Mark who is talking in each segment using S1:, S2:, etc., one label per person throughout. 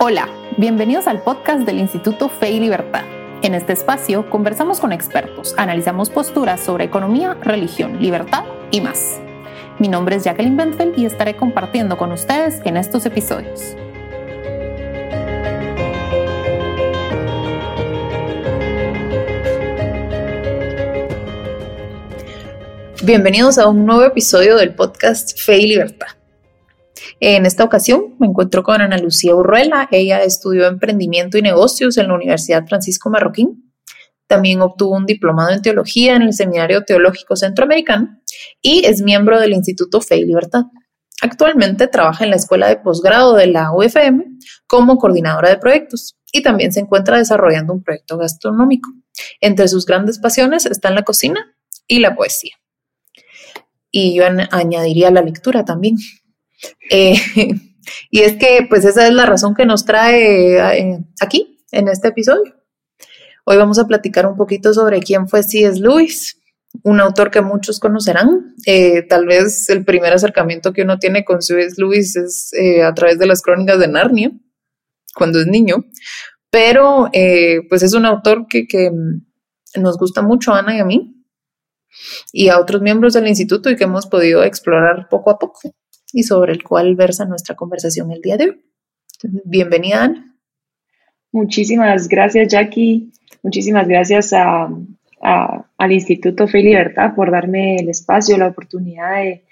S1: Hola, bienvenidos al podcast del Instituto Fe y Libertad. En este espacio conversamos con expertos, analizamos posturas sobre economía, religión, libertad y más. Mi nombre es Jacqueline Bentfeld y estaré compartiendo con ustedes en estos episodios. Bienvenidos a un nuevo episodio del podcast Fe y Libertad. En esta ocasión me encuentro con Ana Lucía Urruela. Ella estudió emprendimiento y negocios en la Universidad Francisco Marroquín. También obtuvo un diplomado en teología en el Seminario Teológico Centroamericano y es miembro del Instituto Fe y Libertad. Actualmente trabaja en la Escuela de Posgrado de la UFM como coordinadora de proyectos y también se encuentra desarrollando un proyecto gastronómico. Entre sus grandes pasiones están la cocina y la poesía. Y yo añadiría la lectura también. Eh, y es que, pues, esa es la razón que nos trae eh, aquí, en este episodio. Hoy vamos a platicar un poquito sobre quién fue C.S. Lewis, un autor que muchos conocerán. Eh, tal vez el primer acercamiento que uno tiene con C.S. Lewis es a través de las crónicas de Narnia, cuando es niño. Pero, pues, es un autor que, que nos gusta mucho, a Ana y a mí, y a otros miembros del instituto y que hemos podido explorar poco a poco y sobre el cual versa nuestra conversación el día de hoy. bienvenida, Ana.
S2: Muchísimas gracias, Jackie. Muchísimas gracias a, al Instituto Fe y Libertad por darme el espacio, la oportunidad de,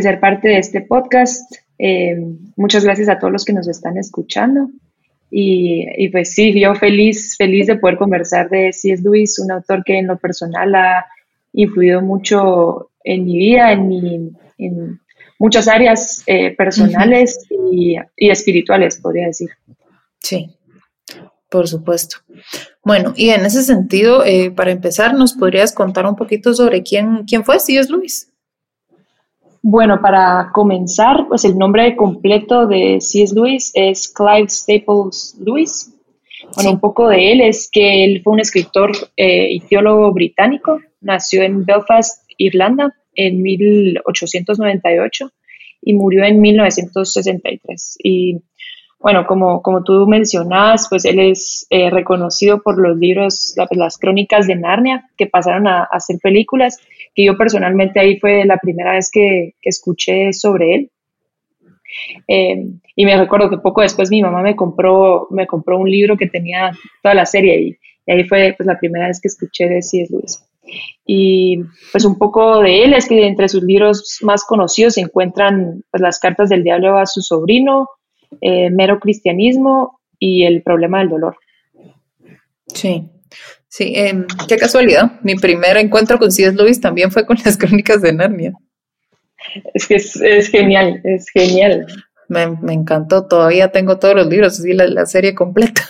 S2: ser parte de este podcast. Eh, muchas gracias a todos los que nos están escuchando. Y, y, pues sí, yo feliz, feliz de poder conversar de C.S. Lewis, un autor que en lo personal ha influido mucho en mi vida, en mi, en, muchas áreas eh, personales y, espirituales, podría decir.
S1: Sí, por supuesto. Bueno, y en ese sentido, eh, para empezar, ¿nos podrías contar un poquito sobre quién, quién fue C.S. Lewis?
S2: Bueno, para comenzar, pues el nombre completo de C.S. Lewis es Clive Staples Lewis. Bueno, un poco de él es que él fue un escritor eh, y teólogo británico, nació en Belfast, Irlanda, en 1898 y murió en 1963. Y bueno, como, como tú mencionabas, pues él es eh, reconocido por los libros, las crónicas de Narnia, que pasaron a, hacer películas, que yo personalmente ahí fue la primera vez que, escuché sobre él. Eh, y me recuerdo que poco después mi mamá me compró, me compró un libro que tenía toda la serie y, ahí fue pues, la primera vez que escuché de C.S. Lewis. Y pues un poco de él es que entre sus libros más conocidos se encuentran pues, las cartas del diablo a su sobrino, eh, Mero Cristianismo y el problema del dolor.
S1: Sí, sí, em, qué casualidad. Mi primer encuentro con C.S. Lewis también fue con las crónicas de Narnia.
S2: Es que es, genial, es genial.
S1: Me, encantó, todavía tengo todos los libros, así la serie completa.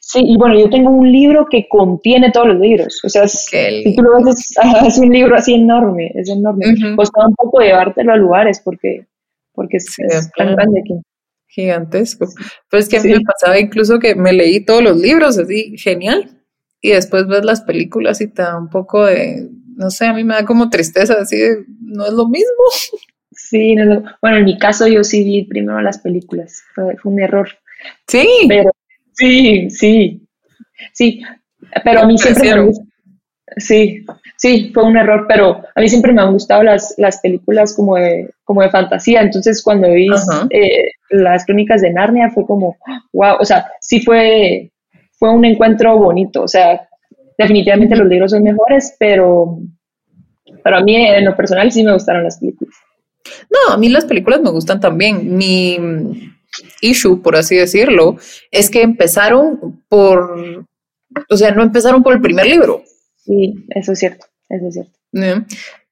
S2: Sí, y bueno, yo tengo un libro que contiene todos los libros. O sea, si tú lo ves, es, un libro así enorme, es enorme. Pues un poco llevártelo a lugares porque, porque es, tan grande que...
S1: Gigantesco. Pues que a mí me pasaba incluso que me leí todos los libros, así, genial. Y después ves las películas y te da un poco de, no sé, a mí me da como tristeza, así de, no es lo mismo.
S2: Sí, bueno, en mi caso yo sí vi primero las películas, fue, fue un error.
S1: Sí.
S2: Pero, Sí, sí, sí, pero a mí siempre me Sí, sí, fue un error, pero a mí siempre me han gustado las, las películas como de, como de fantasía, entonces cuando vi eh, las crónicas de Narnia fue como, wow, o sea, sí fue, fue un encuentro bonito, o sea, definitivamente los libros son mejores, pero, pero a mí en lo personal sí me gustaron las películas.
S1: No, a mí las películas me gustan también. Mi, issue, por así decirlo, es que empezaron por, o sea, no empezaron por el primer libro.
S2: Sí, eso es cierto, eso es cierto.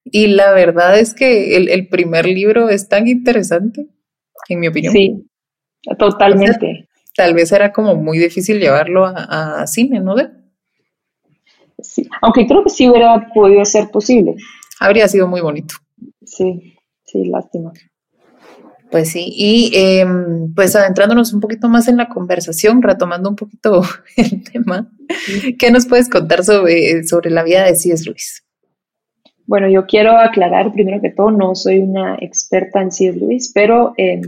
S1: Y la verdad es que el, primer libro es tan interesante, en mi opinión.
S2: Sí, totalmente.
S1: tal vez era como muy difícil llevarlo a, cine, ¿no?
S2: Sí, aunque creo que sí hubiera podido ser posible.
S1: Habría sido muy bonito.
S2: Sí, sí, lástima.
S1: Pues sí, y em, pues adentrándonos un poquito más en la conversación, retomando un poquito el tema, ¿qué nos puedes contar sobre, sobre la vida de C.S. Lewis?
S2: Bueno, yo quiero aclarar primero que todo, no soy una experta en C.S. Lewis, pero em,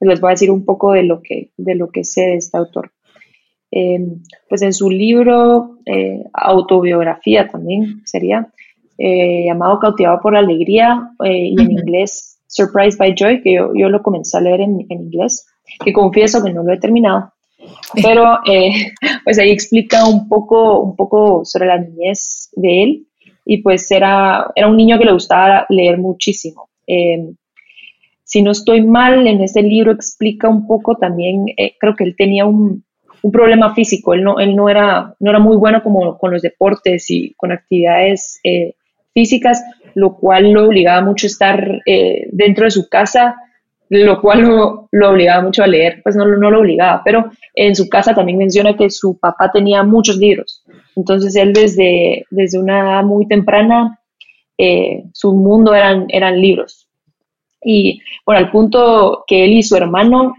S2: les voy a decir un poco de lo que, de lo que sé de este autor. Em, pues en su libro, eh, autobiografía también sería, eh, llamado Cautivado por la Alegría, eh, y en inglés Surprised by Joy, que yo, yo lo comencé a leer en, en, inglés, que confieso que no lo he terminado, pero pues ahí explica un poco, un poco sobre la niñez de él, y pues era, era un niño que le gustaba leer muchísimo. Em, si no estoy mal, en ese libro explica un poco también, creo que él tenía un, un problema físico. Él no, él no, era, no era muy bueno como con los deportes y con actividades eh, físicas, lo cual lo obligaba mucho a estar eh, dentro de su casa, lo cual lo, obligaba mucho a leer. Pues no, lo obligaba, pero en su casa también menciona que su papá tenía muchos libros. Entonces él desde, desde una edad muy temprana, eh, su mundo eran, eran libros. Y bueno, al punto que él y su hermano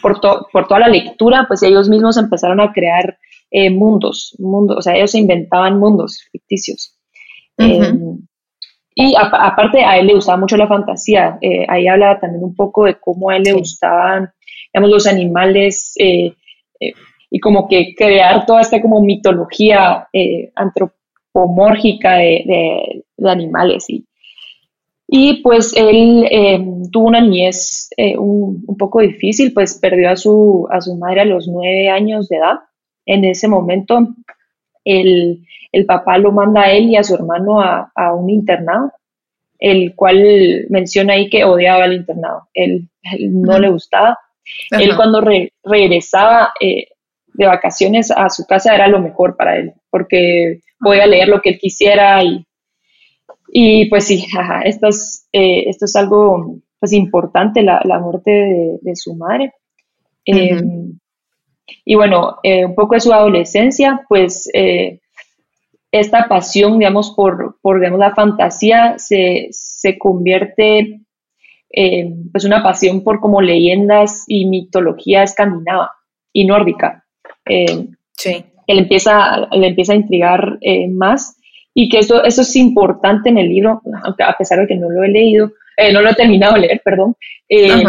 S2: por, por toda la lectura, pues ellos mismos empezaron a crear eh, mundos, mundos, o sea, ellos se inventaban mundos ficticios. Em, y aparte a él le gustaba mucho la fantasía, eh, ahí habla también un poco de cómo a él le gustaban, digamos, los animales eh, y como que crear toda esta como mitología antropomórfica de, de animales y, y pues él eh, tuvo una niñez eh, un, poco difícil, pues perdió a su, a su madre a los nueve años de edad. En ese momento, el, el papá lo manda a él y a su hermano a, a un internado, el cual menciona ahí que odiaba el internado. Él, no le gustaba. Él cuando regresaba eh, de vacaciones a su casa era lo mejor para él, porque podía leer lo que él quisiera y y pues sí, esto, es, eh, esto es algo pues importante, la, la muerte de, su madre. Em, y bueno, eh, un poco de su adolescencia, pues eh, esta pasión, digamos, por, por digamos, la fantasía se, se convierte en pues una pasión por como leyendas y mitología escandinava y nórdica. sí. Él empieza, le empieza a intrigar más y que eso, eso es importante en el libro, aunque a pesar de que no lo he leído, eh, no lo he terminado de leer, perdón, eh,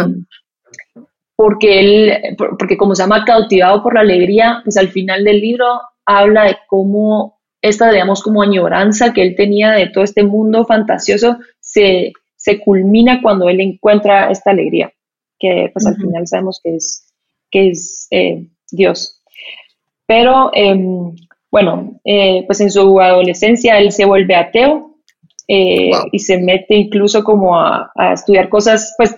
S2: porque él, porque como se llama Cautivado por la Alegría, pues al final del libro habla de cómo esta, digamos, como añoranza que él tenía de todo este mundo fantasioso se, se culmina cuando él encuentra esta alegría, que pues al final sabemos que es, que es eh, Dios. Pero em, bueno, eh, pues en su adolescencia él se vuelve ateo eh, y se mete incluso como a, estudiar cosas, pues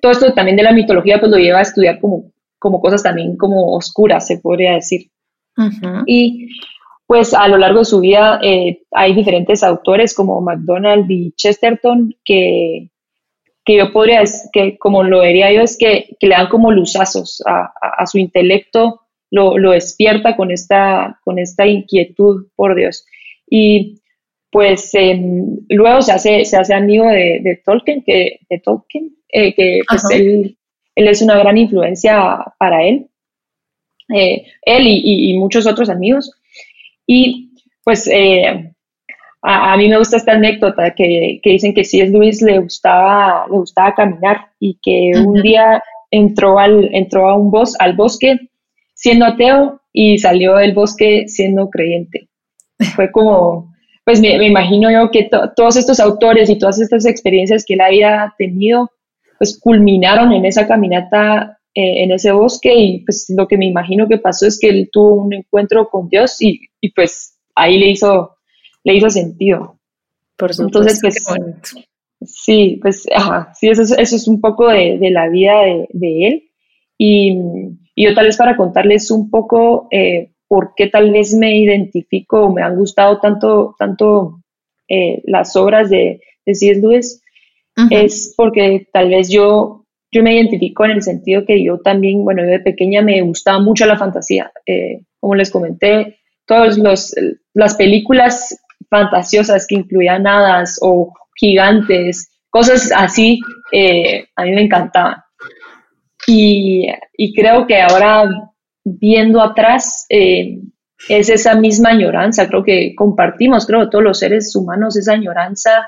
S2: todo esto también de la mitología pues lo lleva a estudiar como, como cosas también como oscuras, se podría decir. Y pues a lo largo de su vida eh, hay diferentes autores como MacDonald y Chesterton que, que yo podría, que como lo diría yo, es que, que le dan como luzazos a, a su intelecto lo, lo, despierta con esta, con esta inquietud por Dios. Y pues em, luego se hace, se hace amigo de, de Tolkien, que, de Tolkien, eh, que pues él, él, es una gran influencia para él, eh, él y, y, muchos otros amigos. Y pues eh, a, a, mí me gusta esta anécdota que, que dicen que si es Luis le gustaba, le gustaba caminar y que un día entró, al, entró a un bos, al bosque siendo ateo y salió del bosque siendo creyente. Fue como, pues me, imagino yo que todos estos autores y todas estas experiencias que él había tenido, pues culminaron en esa caminata eh, en ese bosque y pues lo que me imagino que pasó es que él tuvo un encuentro con Dios y, y pues ahí le hizo, le hizo sentido. Por Entonces, pues, sí, pues, ajá, sí, eso es, eso es un poco de, de la vida de, de él. Y, y yo tal vez para contarles un poco eh, por qué tal vez me identifico o me han gustado tanto, tanto eh, las obras de, de C.S. Lewis, es porque tal vez yo, yo me identifico en el sentido que yo también, bueno, yo de pequeña me gustaba mucho la fantasía. Eh, como les comenté, todas las películas fantasiosas que incluían hadas o gigantes, cosas así, a mí me encantaban. Y, creo que ahora, viendo atrás, eh, es esa misma añoranza, creo que compartimos, creo, todos los seres humanos esa añoranza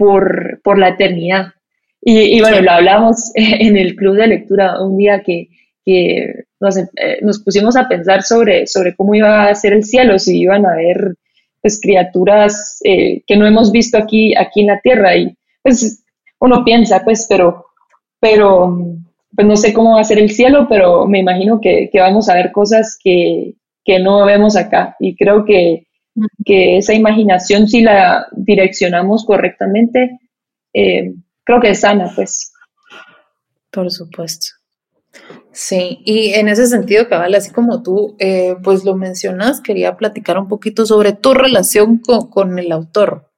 S2: por, por la eternidad. Y, bueno, lo hablamos en el club de lectura un día que, que nos, eh, nos, pusimos a pensar sobre, sobre cómo iba a ser el cielo, si iban a haber pues, criaturas eh, que no hemos visto aquí, aquí en la tierra. Y pues uno piensa, pues, pero, pero pues no sé cómo va a ser el cielo, pero me imagino que, que vamos a ver cosas que, que no vemos acá. Y creo que, que esa imaginación, si la direccionamos correctamente, eh, creo que es sana, pues.
S1: Por supuesto. Sí, y en ese sentido, cabal, así como tú, eh, pues lo mencionas, quería platicar un poquito sobre tu relación con, el autor.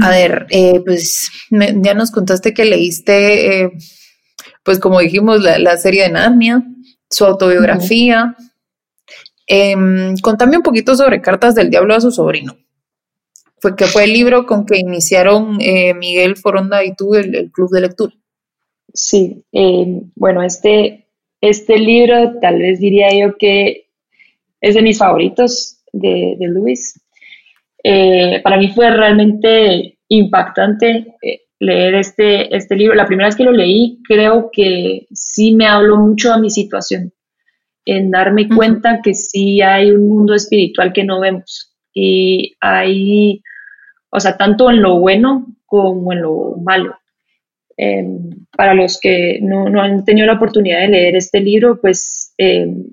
S1: A ver, eh, pues ya nos contaste que leíste, pues como dijimos, la, serie de Narnia, su autobiografía. Em, contame un poquito sobre Cartas del Diablo a su sobrino. Fue que fue el libro con que iniciaron eh, Miguel Foronda y tú el, club de lectura.
S2: Sí, em, bueno, este, este libro tal vez diría yo que es de mis favoritos de, de Luis. Eh, para mí fue realmente impactante eh, leer este, este libro. La primera vez que lo leí, creo que sí me habló mucho a mi situación en darme cuenta que sí hay un mundo espiritual que no vemos y hay, o sea, tanto en lo bueno como en lo malo. Em, para los que no, han tenido la oportunidad de leer este libro, pues em,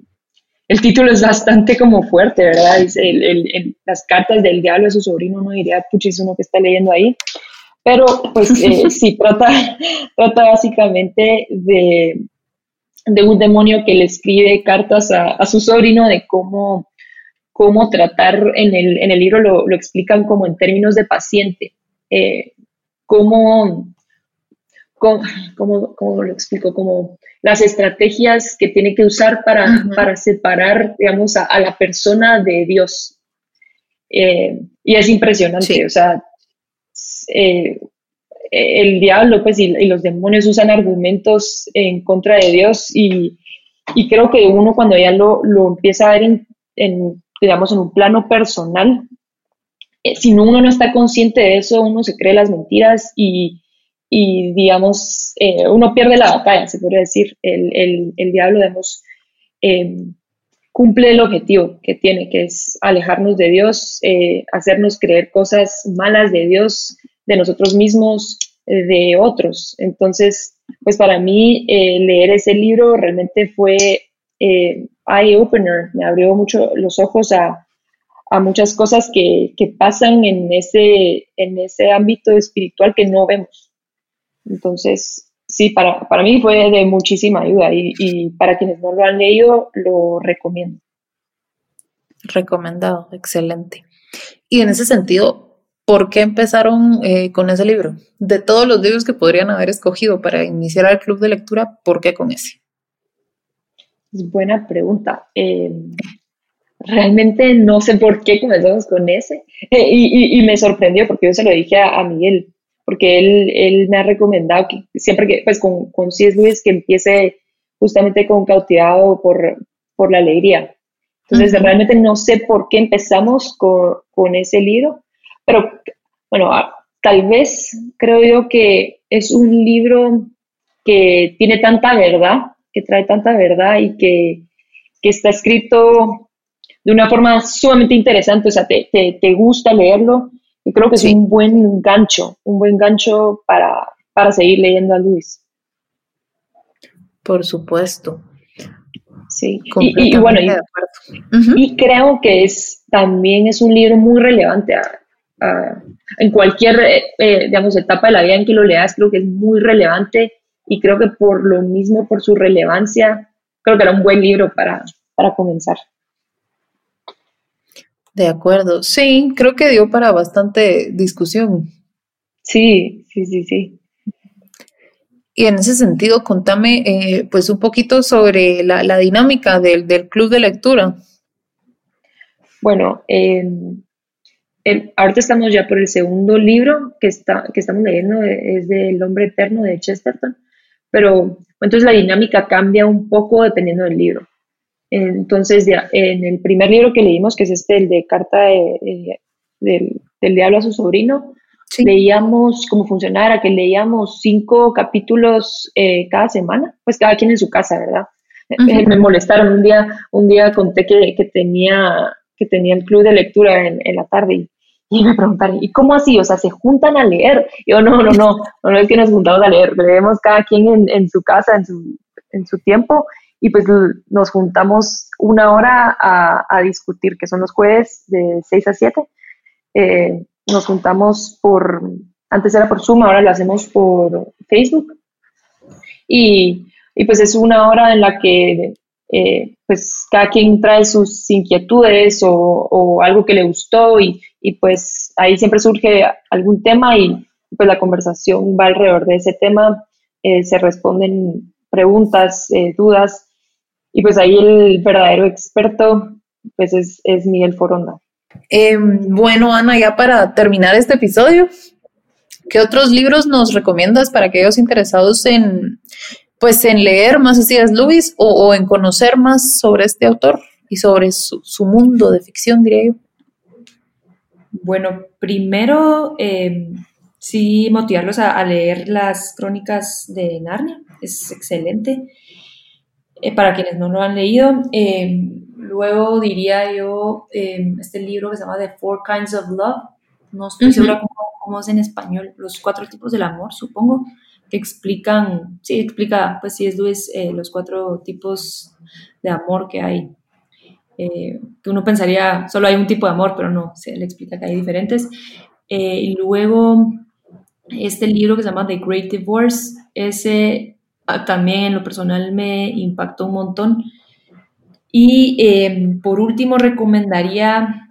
S2: el título es bastante como fuerte, ¿verdad? Es las cartas del diablo de su sobrino, no diría, puchis, uno que está leyendo ahí. Pero pues eh, sí, trata, trata básicamente de, de un demonio que le escribe cartas a, su sobrino de cómo, cómo tratar, en el, en el libro lo, explican como en términos de paciente, eh, cómo, cómo, lo explico, como las estrategias que tiene que usar para, para separar, digamos, a, la persona de Dios. Eh, y es impresionante, o sea, eh, el diablo pues, y, los demonios usan argumentos en contra de Dios y, creo que uno cuando ya lo, empieza a ver en, digamos, en un plano personal, eh, si uno no está consciente de eso, uno se cree las mentiras y, digamos, eh, uno pierde la batalla, se podría decir. El, diablo, digamos, em, cumple el objetivo que tiene, que es alejarnos de Dios, eh, hacernos creer cosas malas de Dios, de nosotros mismos, eh, de otros. Entonces, pues para mí eh, leer ese libro realmente fue eh, eye-opener, me abrió mucho los ojos a, muchas cosas que, pasan en ese, en ese ámbito espiritual que no vemos. Entonces, sí, para, para mí fue de muchísima ayuda y para quienes no lo han leído, lo recomiendo.
S1: Recomendado, excelente. Y en ese sentido, ¿por qué empezaron eh, con ese libro? De todos los libros que podrían haber escogido para iniciar el club de lectura, ¿por qué con ese?
S2: Es buena pregunta. Em, realmente no sé por qué comenzamos con ese. Eh, y, me sorprendió porque yo se lo dije a, Miguel, porque él, me ha recomendado que siempre que, pues con, con C.S. Lewis, que empiece justamente con cautivado por, por la alegría. Entonces, realmente no sé por qué empezamos con, con ese libro, pero bueno, tal vez creo yo que es un libro que tiene tanta verdad, que trae tanta verdad y que, está escrito de una forma sumamente interesante, o sea, te, gusta leerlo y creo que es un buen gancho, un buen gancho para, seguir leyendo a Luis.
S1: Por supuesto.
S2: Sí, y, bueno, y, creo que es también es un libro muy relevante en cualquier, eh, eh, digamos, etapa de la vida en que lo leas, creo que es muy relevante y creo que por lo mismo, por su relevancia, creo que era un buen libro para, para comenzar.
S1: De acuerdo, sí, creo que dio para bastante discusión.
S2: Sí, sí, sí, sí.
S1: Y en ese sentido, contame eh, pues un poquito sobre la, dinámica del, del, club de lectura.
S2: Bueno, eh, ahorita estamos ya por el segundo libro que, está, que estamos leyendo, es del Hombre Eterno de Chesterton, pero entonces la dinámica cambia un poco dependiendo del libro. Entonces, ya, en el primer libro que leímos, que es este, el de Carta del, Diablo a su sobrino,
S3: leíamos cómo funcionara, que leíamos cinco capítulos eh, cada semana, pues cada quien en su casa, ¿verdad? Eh, me molestaron un día, un día conté que, que, tenía, que tenía el club de lectura en, en la tarde y, y, me preguntaron, ¿y cómo así? O sea, ¿se juntan a leer? Yo, no, no, no, no, es que nos juntamos a leer, leemos cada quien en, en su casa, en su, en su tiempo y pues nos juntamos una hora a, a discutir, que son los jueves de 6 a 7. Eh, nos juntamos por, antes era por Zoom, ahora lo hacemos por Facebook. Y, y pues es una hora en la que eh, pues cada quien trae sus inquietudes o, o algo que le gustó y, y, pues ahí siempre surge algún tema y pues la conversación va alrededor de ese tema, eh, se responden preguntas, eh, dudas y pues ahí el verdadero experto pues es, es Miguel Foronda.
S1: Em, bueno, Ana, ya para terminar este episodio, ¿qué otros libros nos recomiendas para aquellos interesados en, pues, en leer más así es Luis o, en conocer más sobre este autor y sobre su, mundo de ficción, diría yo?
S2: Bueno, primero em, sí motivarlos a, leer las crónicas de Narnia, es excelente. Eh, para quienes no lo han leído, em, Luego diría yo em, este libro que se llama The Four Kinds of Love. No estoy segura cómo, es en español. Los cuatro tipos del amor, supongo, que explican, sí, explica, pues sí, es Luis, eh, los cuatro tipos de amor que hay. Eh, que uno pensaría solo hay un tipo de amor, pero no, se le explica que hay diferentes. Eh, y luego este libro que se llama The Great Divorce, ese ah, también en lo personal me impactó un montón y em, por último recomendaría,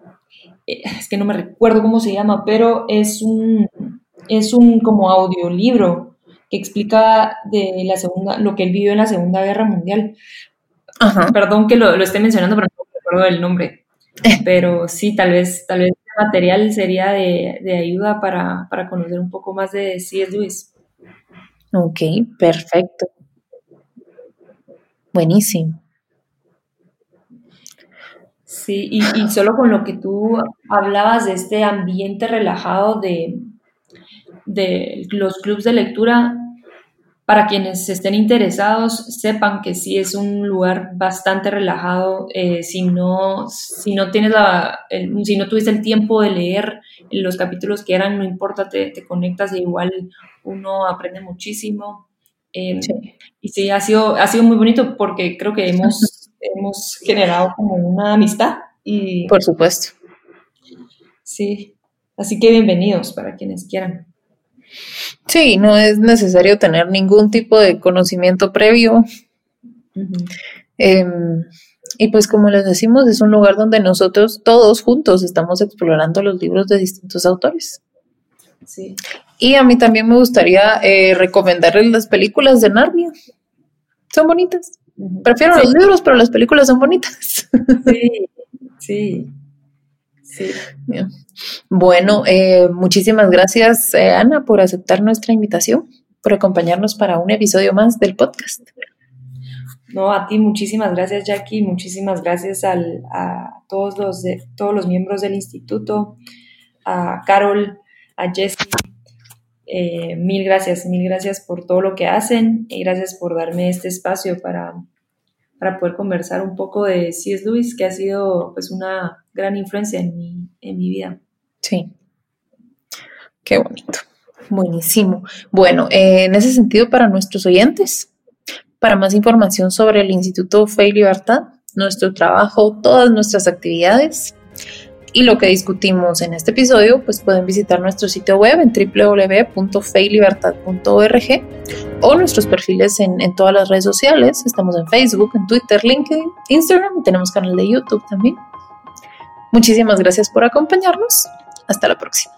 S2: eh, es que no me recuerdo cómo se llama, pero es un, es un como audiolibro que explica de la segunda, lo que él vivió en la Segunda Guerra Mundial. Perdón que lo, lo, esté mencionando, pero acuerdo del nombre. Pero sí, tal vez, tal vez el material sería de, de ayuda para, para, conocer un poco más de C.S. Lewis.
S1: Ok, perfecto. Buenísimo.
S2: Sí, y, solo con lo que tú hablabas de este ambiente relajado de, de los clubes de lectura, para quienes estén interesados, sepan que sí es un lugar bastante relajado. Eh, si, no, si, no tienes la, si no tuviste el tiempo de leer los capítulos que eran, no importa, te, te conectas e igual uno aprende muchísimo. Eh, y sí, ha sido, ha sido muy bonito porque creo que hemos hemos generado como una amistad. Y,
S1: Por supuesto.
S2: Sí, así que bienvenidos para quienes quieran.
S1: Sí, no es necesario tener ningún tipo de conocimiento previo. Em, y pues como les decimos, es un lugar donde nosotros todos juntos estamos explorando los libros de distintos autores. Sí. Y a mí también me gustaría eh, recomendarles las películas de Narnia. Son bonitas. Prefiero los libros, pero las películas son bonitas.
S2: Sí, sí. Sí.
S1: Bueno, eh, muchísimas gracias, eh, Ana, por aceptar nuestra invitación, por acompañarnos para un episodio más del podcast.
S2: No, a ti muchísimas gracias, Jackie, muchísimas gracias a todos los, de, todos los miembros del instituto, a Carol, a Jessie, eh, mil gracias, mil gracias por todo lo que hacen y gracias por darme este espacio para, para poder conversar un poco de C.S. Lewis, que ha sido pues una gran influencia en mi, en mi vida.
S1: Sí. Qué bonito. Buenísimo. Bueno, eh, en ese sentido, para nuestros oyentes, para más información sobre el Instituto Fe y Libertad, nuestro trabajo, todas nuestras actividades, y lo que discutimos en este episodio, pues pueden visitar nuestro sitio web en www.feylibertad.org o nuestros perfiles en, en, todas las redes sociales. Estamos en Facebook, en Twitter, LinkedIn, Instagram y tenemos canal de YouTube también. Muchísimas gracias por acompañarnos. Hasta la próxima.